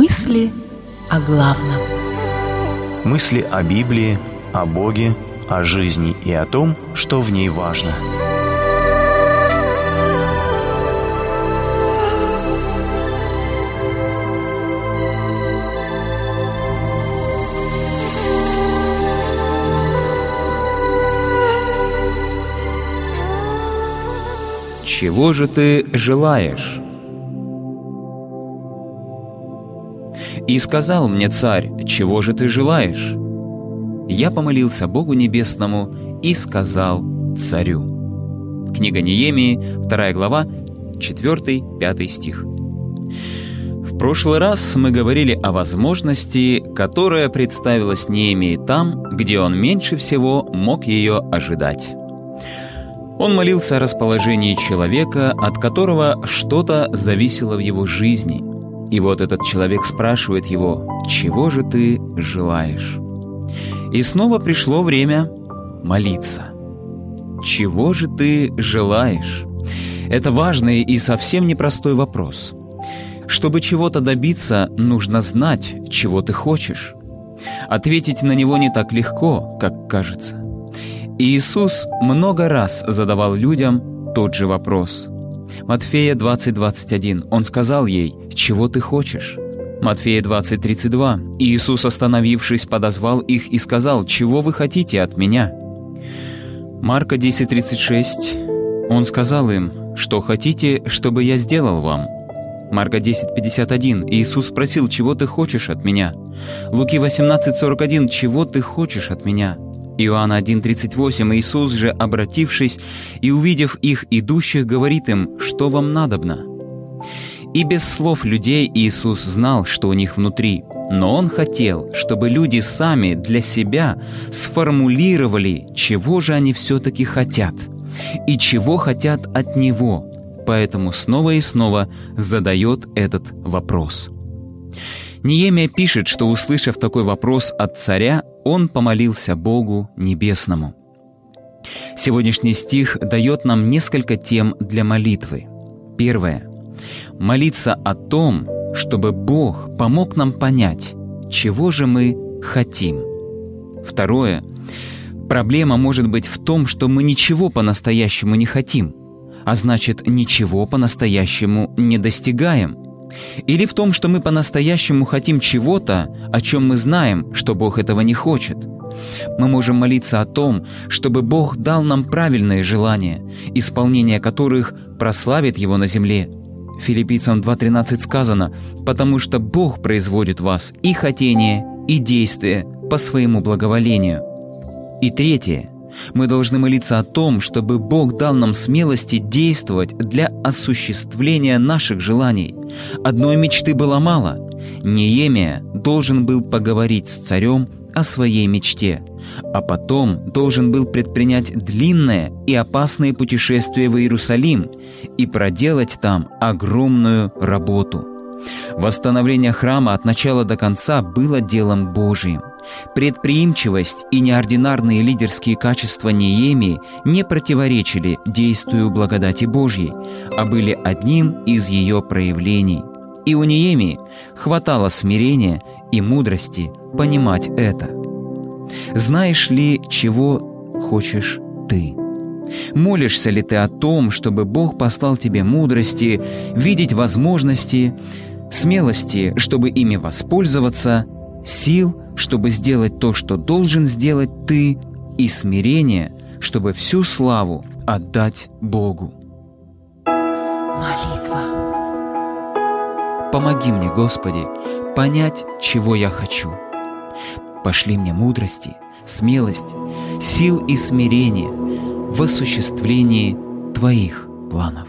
Мысли о главном. Мысли о Библии, о Боге, о жизни и о том, что в ней важно. Чего же ты желаешь? И сказал мне царь, чего же ты желаешь? Я помолился Богу Небесному и сказал царю. Книга Неемии, 2 глава, 4-5 стих. В прошлый раз мы говорили о возможности, которая представилась Неемии там, где он меньше всего мог ее ожидать. Он молился о расположении человека, от которого что-то зависело в его жизни – и вот этот человек спрашивает его, «Чего же ты желаешь?» И снова пришло время молиться. «Чего же ты желаешь?» Это важный и совсем непростой вопрос. Чтобы чего-то добиться, нужно знать, чего ты хочешь. Ответить на него не так легко, как кажется. Иисус много раз задавал людям тот же вопрос – Матфея 20:21. Он сказал ей, «Чего ты хочешь?» Матфея 20:32. Иисус, остановившись, подозвал их и сказал, «Чего вы хотите от меня?» Марка 10:36. Он сказал им, «Что хотите, чтобы я сделал вам?» Марка 10:51. Иисус спросил, «Чего ты хочешь от меня?» Луки 18:41. «Чего ты хочешь от меня?» Иоанна 1.38 Иисус же, обратившись и увидев их идущих, говорит им, что вам надобно? И без слов людей Иисус знал, что у них внутри, но Он хотел, чтобы люди сами для себя сформулировали, чего же они все-таки хотят и чего хотят от Него, поэтому снова и снова задает этот вопрос. Неемия пишет, что, услышав такой вопрос от царя, он помолился Богу Небесному. Сегодняшний стих дает нам несколько тем для молитвы. Первое. Молиться о том, чтобы Бог помог нам понять, чего же мы хотим. Второе. Проблема может быть в том, что мы ничего по-настоящему не хотим, а значит, ничего по-настоящему не достигаем – или в том, что мы по-настоящему хотим чего-то, о чем мы знаем, что Бог этого не хочет. Мы можем молиться о том, чтобы Бог дал нам правильные желания, исполнение которых прославит Его на земле. Филиппийцам 2.13 сказано, «Потому что Бог производит вас и хотение, и действие по своему благоволению». И третье – мы должны молиться о том, чтобы Бог дал нам смелости действовать для осуществления наших желаний. Одной мечты было мало. Неемия должен был поговорить с царем о своей мечте, а потом должен был предпринять длинное и опасное путешествие в Иерусалим и проделать там огромную работу. Восстановление храма от начала до конца было делом Божиим. Предприимчивость и неординарные лидерские качества Неемии не противоречили действию благодати Божьей, а были одним из ее проявлений. И у Неемии хватало смирения и мудрости понимать это. Знаешь ли, чего хочешь ты? Молишься ли ты о том, чтобы Бог послал тебе мудрости, видеть возможности, смелости, чтобы ими воспользоваться, сил, чтобы сделать то, что должен сделать ты, и смирение, чтобы всю славу отдать Богу. Молитва. Помоги мне, Господи, понять, чего я хочу. Пошли мне мудрости, смелость, сил и смирение в осуществлении Твоих планов.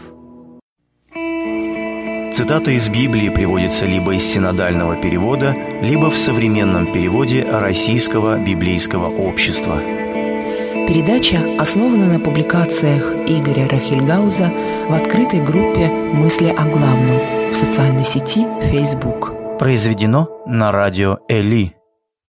Цитата из Библии приводится либо из синодального перевода, либо в современном переводе Российского библейского общества. Передача основана на публикациях Игоря Рахильгауза в открытой группе «Мысли о главном» в социальной сети Facebook. Произведено на радио «Эли».